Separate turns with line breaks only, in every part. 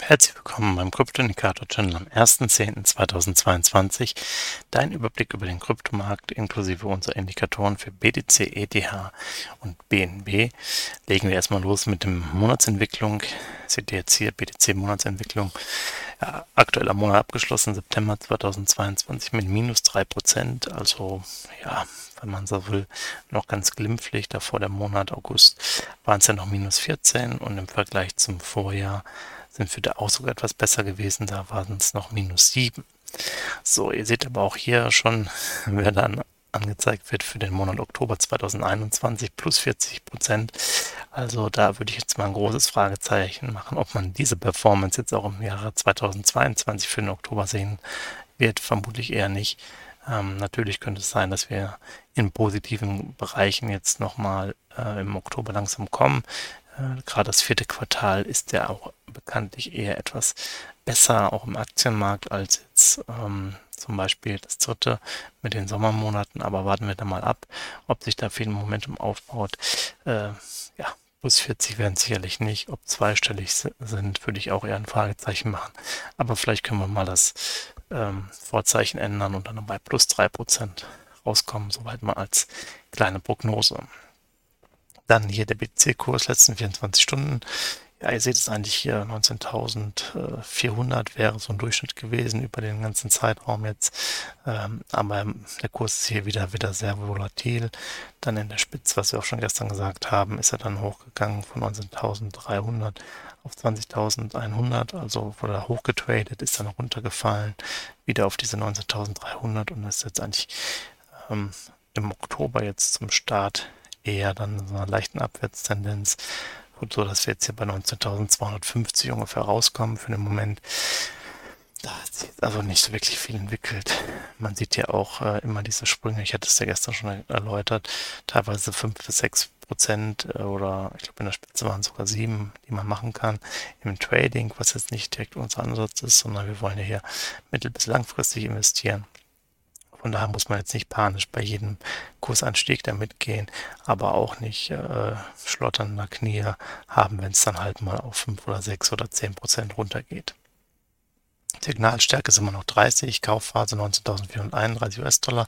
Herzlich willkommen beim Kryptoindikator-Channel am 1.10.2022. Dein Überblick über den Kryptomarkt inklusive unserer Indikatoren für BTC, ETH und BNB. Legen wir erstmal los mit dem Monatsentwicklung. Seht ihr jetzt hier BTC Monatsentwicklung. Ja, aktueller Monat abgeschlossen, September 2022 mit minus 3%. Also ja, wenn man so will, noch ganz glimpflich. Davor der Monat August waren es ja noch minus 14 und im Vergleich zum Vorjahr sind wir da auch sogar etwas besser gewesen. Da waren es noch minus 7. So, ihr seht aber auch hier schon, wer dann angezeigt wird für den Monat Oktober 2021 plus 40 Prozent. Also da würde ich jetzt mal ein großes Fragezeichen machen, ob man diese Performance jetzt auch im Jahre 2022 für den Oktober sehen wird. Vermutlich eher nicht. Ähm, natürlich könnte es sein, dass wir in positiven Bereichen jetzt nochmal äh, im Oktober langsam kommen. Äh, Gerade das vierte Quartal ist ja auch bekanntlich eher etwas besser, auch im Aktienmarkt, als jetzt ähm, zum Beispiel das dritte mit den Sommermonaten. Aber warten wir da mal ab, ob sich da viel Momentum aufbaut. Äh, ja, plus 40 werden sicherlich nicht. Ob zweistellig sind, würde ich auch eher ein Fragezeichen machen. Aber vielleicht können wir mal das ähm, Vorzeichen ändern und dann bei plus 3% rauskommen, soweit mal als kleine Prognose. Dann hier der BTC-Kurs, letzten 24 Stunden. Ja, ihr seht es eigentlich hier, 19.400 wäre so ein Durchschnitt gewesen über den ganzen Zeitraum jetzt. Ähm, aber der Kurs ist hier wieder, wieder sehr volatil. Dann in der Spitze, was wir auch schon gestern gesagt haben, ist er dann hochgegangen von 19.300 auf 20.100, also wurde er hochgetradet, ist dann runtergefallen, wieder auf diese 19.300 und ist jetzt eigentlich ähm, im Oktober jetzt zum Start eher dann so einer leichten Abwärtstendenz, so dass wir jetzt hier bei 19.250 ungefähr rauskommen für den Moment. Da hat sich also nicht so wirklich viel entwickelt. Man sieht ja auch äh, immer diese Sprünge, ich hatte es ja gestern schon erläutert, teilweise 5 bis 6 Prozent äh, oder ich glaube in der Spitze waren es sogar 7, die man machen kann im Trading, was jetzt nicht direkt unser Ansatz ist, sondern wir wollen ja hier mittel- bis langfristig investieren. Von daher muss man jetzt nicht panisch bei jedem Kursanstieg da mitgehen, aber auch nicht äh, schlotternde Knie haben, wenn es dann halt mal auf 5 oder 6 oder 10 Prozent runtergeht. Signalstärke ist immer noch 30, Kaufphase 19.431 US-Dollar,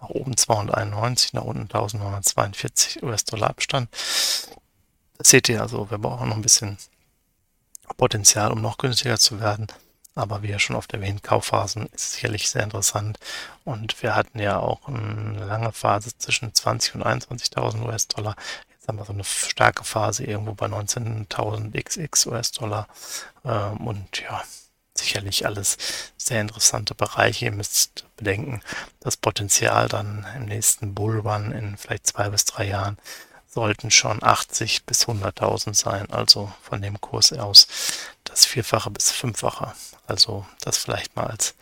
nach oben 291, nach unten 1.942 US-Dollar Abstand. Das seht ihr also, wir brauchen noch ein bisschen Potenzial, um noch günstiger zu werden. Aber wie ja schon oft erwähnt, Kaufphasen ist sicherlich sehr interessant. Und wir hatten ja auch eine lange Phase zwischen 20 und 21.000 US-Dollar. Jetzt haben wir so eine starke Phase irgendwo bei 19.000 XX US-Dollar. Ähm, und ja, sicherlich alles sehr interessante Bereiche. Ihr müsst bedenken, das Potenzial dann im nächsten Bullrun in vielleicht zwei bis drei Jahren sollten schon 80 bis 100.000 sein. Also von dem Kurs aus das Vierfache bis Fünffache. Also das vielleicht mal als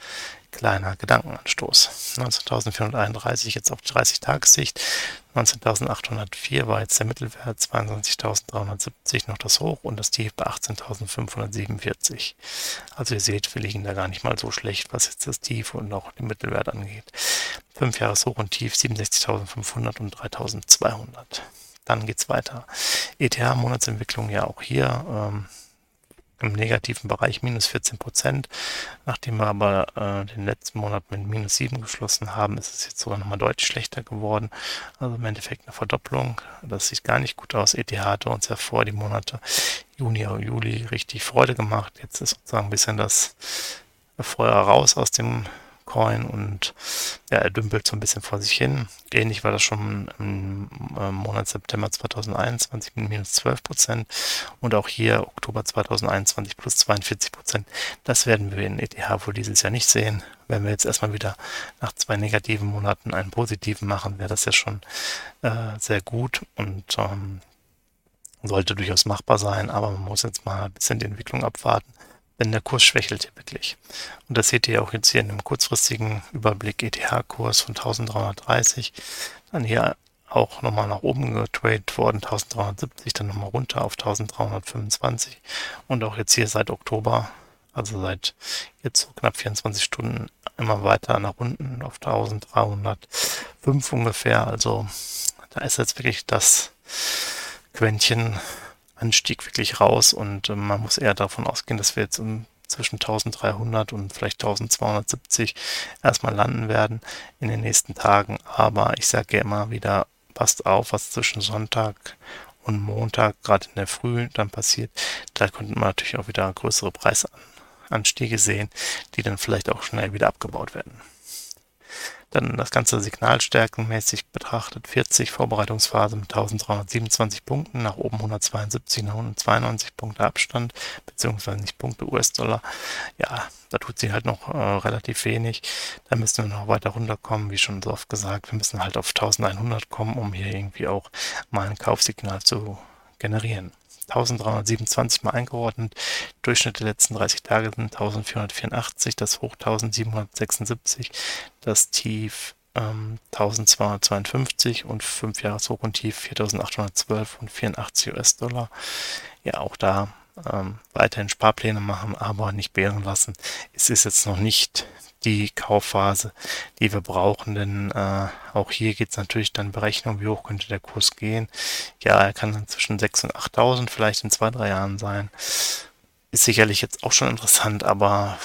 kleiner Gedankenanstoß. 19.431 jetzt auf 30-Tagessicht. 19.804 war jetzt der Mittelwert, 22.370 noch das Hoch und das Tief bei 18.547. Also ihr seht, wir liegen da gar nicht mal so schlecht, was jetzt das Tief und auch den Mittelwert angeht. 5 Jahres Hoch und Tief 67.500 und 3.200. Dann geht's weiter. ETH-Monatsentwicklung ja auch hier. Ähm, im negativen Bereich minus 14 Prozent. Nachdem wir aber äh, den letzten Monat mit minus 7 geschlossen haben, ist es jetzt sogar nochmal deutlich schlechter geworden. Also im Endeffekt eine Verdopplung. Das sieht gar nicht gut aus. ETH hatte uns ja vor die Monate Juni oder Juli richtig Freude gemacht. Jetzt ist sozusagen ein bisschen das Feuer raus aus dem Coin und ja, er dümpelt so ein bisschen vor sich hin. Ähnlich war das schon im Monat September 2021 mit minus 12 Prozent und auch hier Oktober 2021 plus 42 Prozent. Das werden wir in ETH wohl dieses Jahr nicht sehen. Wenn wir jetzt erstmal wieder nach zwei negativen Monaten einen positiven machen, wäre das ja schon äh, sehr gut und ähm, sollte durchaus machbar sein, aber man muss jetzt mal ein bisschen die Entwicklung abwarten denn der Kurs schwächelt hier wirklich. Und das seht ihr auch jetzt hier in dem kurzfristigen Überblick ETH-Kurs von 1330. Dann hier auch nochmal nach oben getradet worden, 1370, dann nochmal runter auf 1325 und auch jetzt hier seit Oktober, also seit jetzt so knapp 24 Stunden immer weiter nach unten auf 1305 ungefähr. Also da ist jetzt wirklich das Quäntchen Anstieg wirklich raus und äh, man muss eher davon ausgehen, dass wir jetzt um zwischen 1300 und vielleicht 1270 erstmal landen werden in den nächsten Tagen. Aber ich sage ja immer wieder, passt auf, was zwischen Sonntag und Montag, gerade in der Früh, dann passiert. Da könnten wir natürlich auch wieder größere Preisanstiege sehen, die dann vielleicht auch schnell wieder abgebaut werden. Dann das Ganze signalstärkenmäßig betrachtet, 40 Vorbereitungsphase mit 1327 Punkten, nach oben 172, nach unten 92 Punkte Abstand, beziehungsweise nicht Punkte US-Dollar. Ja, da tut sie halt noch äh, relativ wenig. Da müssen wir noch weiter runterkommen, wie schon so oft gesagt. Wir müssen halt auf 1100 kommen, um hier irgendwie auch mal ein Kaufsignal zu generieren. 1327 mal eingeordnet. Durchschnitt der letzten 30 Tage sind 1484, das Hoch 1776, das Tief ähm, 1252 und 5 Jahreshoch und Tief 4812 und 84 US-Dollar. Ja, auch da ähm, weiterhin Sparpläne machen, aber nicht bären lassen. Es ist jetzt noch nicht die Kaufphase, die wir brauchen, denn äh, auch hier geht es natürlich dann Berechnung, wie hoch könnte der Kurs gehen. Ja, er kann dann zwischen 6.000 und 8.000 vielleicht in zwei, drei Jahren sein. Ist sicherlich jetzt auch schon interessant, aber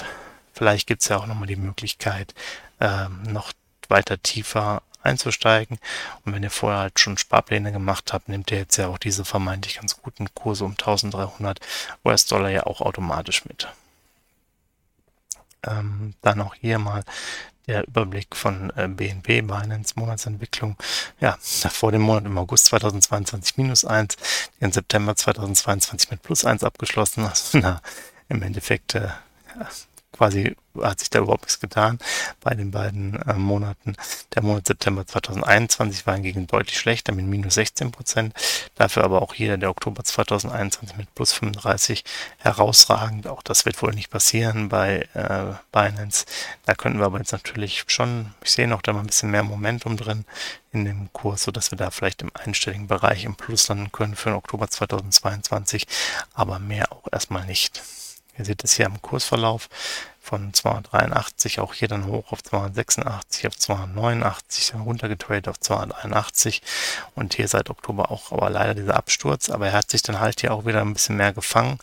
vielleicht gibt es ja auch nochmal die Möglichkeit, äh, noch weiter tiefer einzusteigen. Und wenn ihr vorher halt schon Sparpläne gemacht habt, nehmt ihr jetzt ja auch diese vermeintlich ganz guten Kurse um 1300 US-Dollar ja auch automatisch mit. Ähm, dann auch hier mal der Überblick von äh, BNB, Binance Monatsentwicklung. Ja, vor dem Monat im August 2022 minus 1, im September 2022 mit plus 1 abgeschlossen. Also, na, im Endeffekt äh, quasi hat sich da überhaupt nichts getan bei den beiden äh, Monaten. Der Monat September 2021 war hingegen deutlich schlechter mit minus 16 Prozent. Dafür aber auch hier der Oktober 2021 mit plus 35 herausragend. Auch das wird wohl nicht passieren bei äh, Binance. Da könnten wir aber jetzt natürlich schon, ich sehe noch da mal ein bisschen mehr Momentum drin in dem Kurs, sodass wir da vielleicht im einstelligen Bereich im Plus landen können für den Oktober 2022, aber mehr auch erstmal nicht. Ihr seht es hier am Kursverlauf von 283 auch hier dann hoch auf 286, auf 289, dann runtergetradet auf 281 und hier seit Oktober auch aber leider dieser Absturz, aber er hat sich dann halt hier auch wieder ein bisschen mehr gefangen,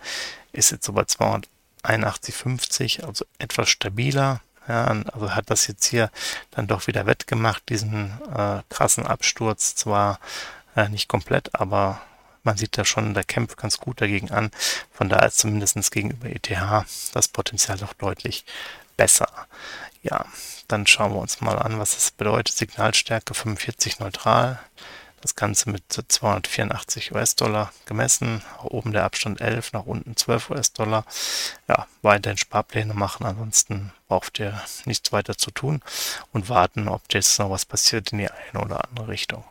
ist jetzt so bei 281,50, also etwas stabiler, ja, also hat das jetzt hier dann doch wieder wettgemacht, diesen äh, krassen Absturz, zwar äh, nicht komplett, aber man sieht da schon, der kämpft ganz gut dagegen an. Von daher ist zumindest gegenüber ETH das Potenzial doch deutlich besser. Ja, dann schauen wir uns mal an, was das bedeutet. Signalstärke 45 neutral. Das Ganze mit 284 US-Dollar gemessen. Oben der Abstand 11, nach unten 12 US-Dollar. Ja, weiterhin Sparpläne machen. Ansonsten braucht ihr nichts weiter zu tun und warten, ob jetzt noch was passiert in die eine oder andere Richtung.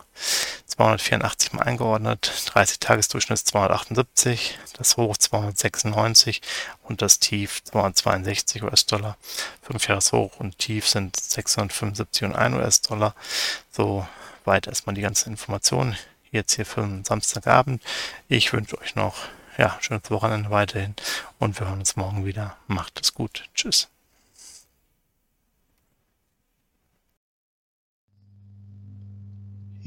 284 mal eingeordnet, 30-Tages-Durchschnitt 278, das Hoch 296 und das Tief 262 US-Dollar. 5 Jahres Hoch und Tief sind 675 und 1 US-Dollar. So weit erstmal die ganze Information jetzt hier für den Samstagabend. Ich wünsche euch noch ja, schönes Wochenende weiterhin und wir hören uns morgen wieder. Macht es gut. Tschüss.